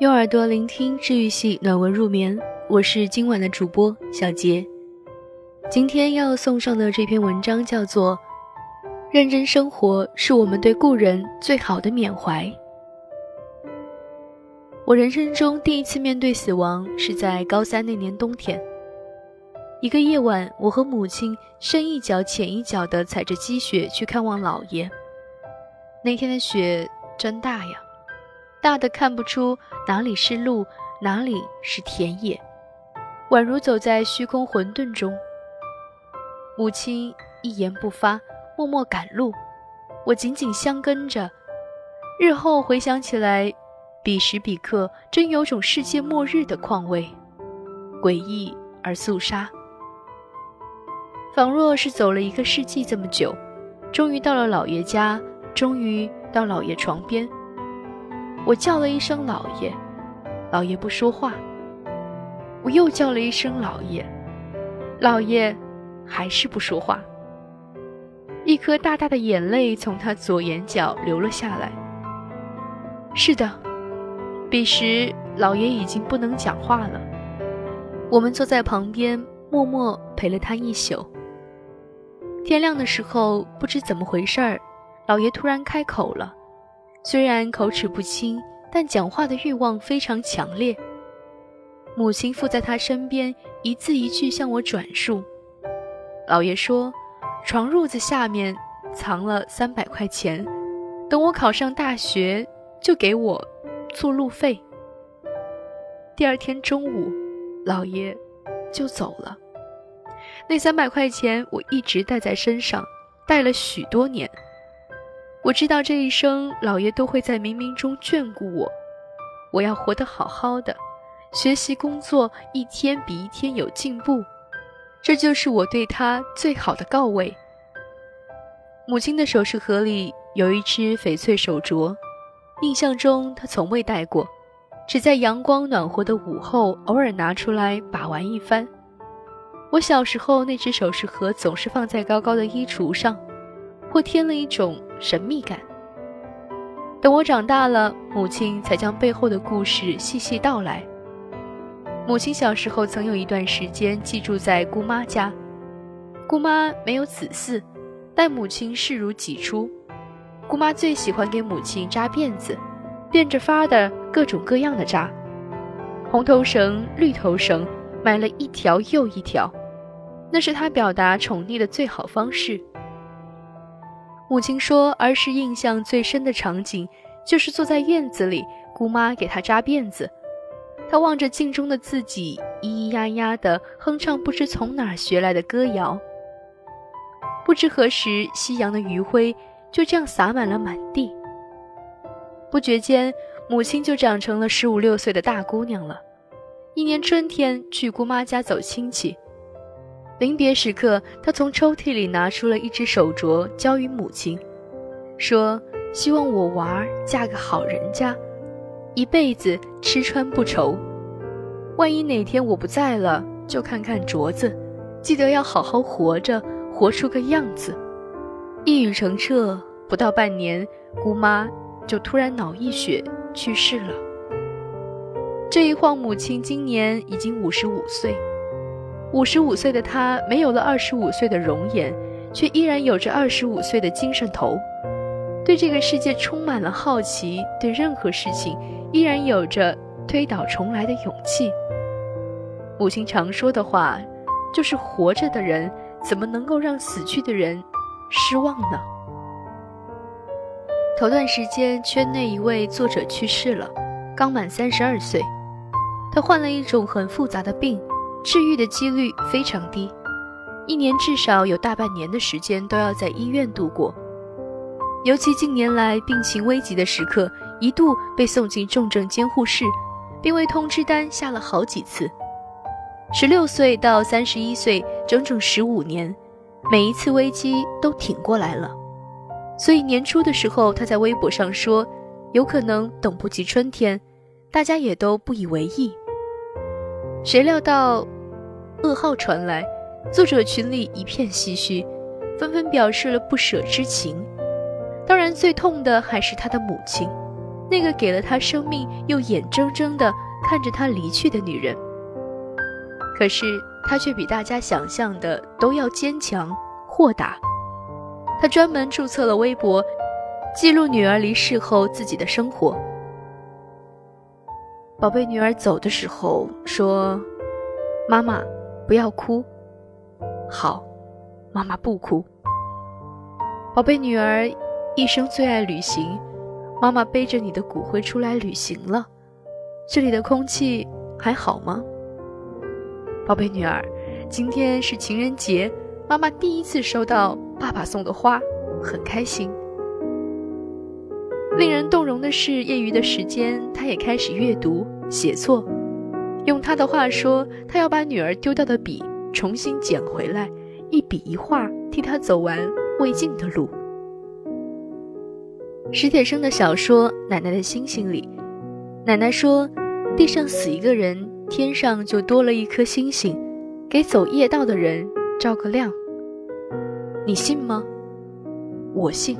用耳朵聆听治愈系暖文入眠，我是今晚的主播小杰。今天要送上的这篇文章叫做《认真生活是我们对故人最好的缅怀》。我人生中第一次面对死亡是在高三那年冬天。一个夜晚，我和母亲深一脚浅一脚地踩着积雪去看望姥爷。那天的雪真大呀！大的看不出哪里是路，哪里是田野，宛如走在虚空混沌中。母亲一言不发，默默赶路，我紧紧相跟着。日后回想起来，彼时彼刻，真有种世界末日的况味，诡异而肃杀，仿若是走了一个世纪这么久，终于到了老爷家，终于到老爷床边。我叫了一声“老爷”，老爷不说话。我又叫了一声“老爷”，老爷还是不说话。一颗大大的眼泪从他左眼角流了下来。是的，彼时老爷已经不能讲话了。我们坐在旁边，默默陪了他一宿。天亮的时候，不知怎么回事儿，老爷突然开口了。虽然口齿不清，但讲话的欲望非常强烈。母亲附在他身边，一字一句向我转述。老爷说，床褥子下面藏了三百块钱，等我考上大学就给我做路费。第二天中午，老爷就走了。那三百块钱我一直带在身上，带了许多年。我知道这一生，老爷都会在冥冥中眷顾我。我要活得好好的，学习工作，一天比一天有进步。这就是我对他最好的告慰。母亲的首饰盒里有一只翡翠手镯，印象中她从未戴过，只在阳光暖和的午后偶尔拿出来把玩一番。我小时候，那只首饰盒总是放在高高的衣橱上。或添了一种神秘感。等我长大了，母亲才将背后的故事细细道来。母亲小时候曾有一段时间寄住在姑妈家，姑妈没有子嗣，待母亲视如己出。姑妈最喜欢给母亲扎辫子，变着法儿的各种各样的扎，红头绳、绿头绳，买了一条又一条，那是她表达宠溺的最好方式。母亲说，儿时印象最深的场景，就是坐在院子里，姑妈给她扎辫子，她望着镜中的自己，咿咿呀呀地哼唱不知从哪儿学来的歌谣。不知何时，夕阳的余晖就这样洒满了满地。不觉间，母亲就长成了十五六岁的大姑娘了。一年春天，去姑妈家走亲戚。临别时刻，他从抽屉里拿出了一只手镯，交于母亲，说：“希望我娃儿嫁个好人家，一辈子吃穿不愁。万一哪天我不在了，就看看镯子，记得要好好活着，活出个样子。”一语成谶，不到半年，姑妈就突然脑溢血去世了。这一晃，母亲今年已经五十五岁。五十五岁的他没有了二十五岁的容颜，却依然有着二十五岁的精神头，对这个世界充满了好奇，对任何事情依然有着推倒重来的勇气。母亲常说的话，就是活着的人怎么能够让死去的人失望呢？头段时间，圈内一位作者去世了，刚满三十二岁，他患了一种很复杂的病。治愈的几率非常低，一年至少有大半年的时间都要在医院度过。尤其近年来病情危急的时刻，一度被送进重症监护室，并为通知单下了好几次。十六岁到三十一岁，整整十五年，每一次危机都挺过来了。所以年初的时候，他在微博上说：“有可能等不及春天。”大家也都不以为意。谁料到，噩耗传来，作者群里一片唏嘘，纷纷表示了不舍之情。当然，最痛的还是他的母亲。那个给了他生命又眼睁睁地看着他离去的女人。可是他却比大家想象的都要坚强豁达。他专门注册了微博，记录女儿离世后自己的生活。宝贝女儿走的时候说：“妈妈，不要哭。”好，妈妈不哭。宝贝女儿一生最爱旅行。妈妈背着你的骨灰出来旅行了，这里的空气还好吗？宝贝女儿，今天是情人节，妈妈第一次收到爸爸送的花，很开心。令人动容的是，业余的时间，他也开始阅读、写作。用他的话说，他要把女儿丢掉的笔重新捡回来，一笔一画替她走完未尽的路。史铁生的小说《奶奶的星星》里，奶奶说：“地上死一个人，天上就多了一颗星星，给走夜道的人照个亮。”你信吗？我信。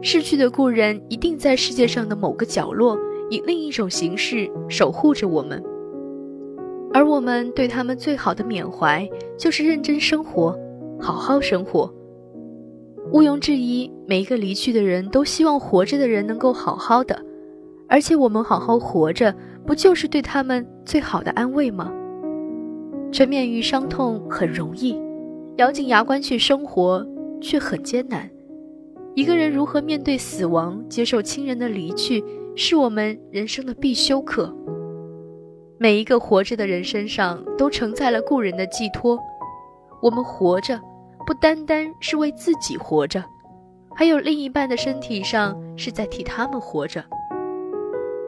逝去的故人一定在世界上的某个角落，以另一种形式守护着我们，而我们对他们最好的缅怀，就是认真生活，好好生活。毋庸置疑，每一个离去的人都希望活着的人能够好好的，而且我们好好活着，不就是对他们最好的安慰吗？沉湎于伤痛很容易，咬紧牙关去生活却很艰难。一个人如何面对死亡，接受亲人的离去，是我们人生的必修课。每一个活着的人身上都承载了故人的寄托，我们活着。不单单是为自己活着，还有另一半的身体上是在替他们活着。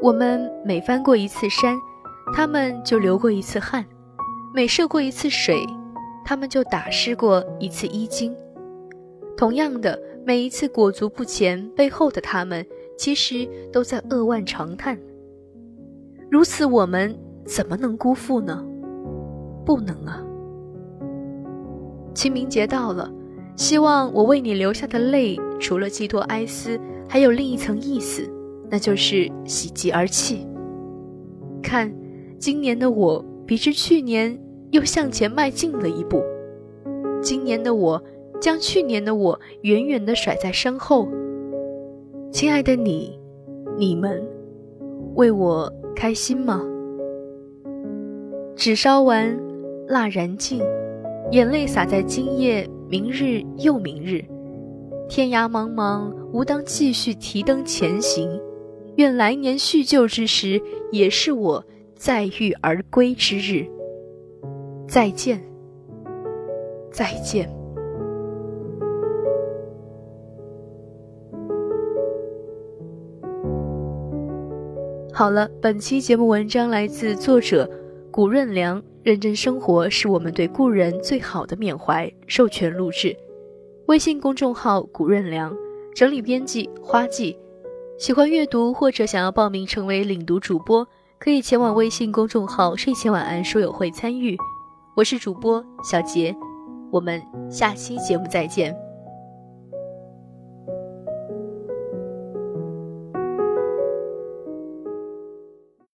我们每翻过一次山，他们就流过一次汗；每涉过一次水，他们就打湿过一次衣襟。同样的，每一次裹足不前，背后的他们其实都在扼腕长叹。如此，我们怎么能辜负呢？不能啊！清明节到了，希望我为你流下的泪，除了寄托哀思，还有另一层意思，那就是喜极而泣。看，今年的我比之去年又向前迈进了一步，今年的我将去年的我远远地甩在身后。亲爱的你，你们为我开心吗？纸烧完，蜡燃尽。眼泪洒在今夜，明日又明日，天涯茫茫，吾当继续提灯前行。愿来年叙旧之时，也是我载誉而归之日。再见，再见。好了，本期节目文章来自作者古润良。认真生活是我们对故人最好的缅怀。授权录制，微信公众号“古润良”，整理编辑花季。喜欢阅读或者想要报名成为领读主播，可以前往微信公众号“睡前晚安书友会”参与。我是主播小杰，我们下期节目再见。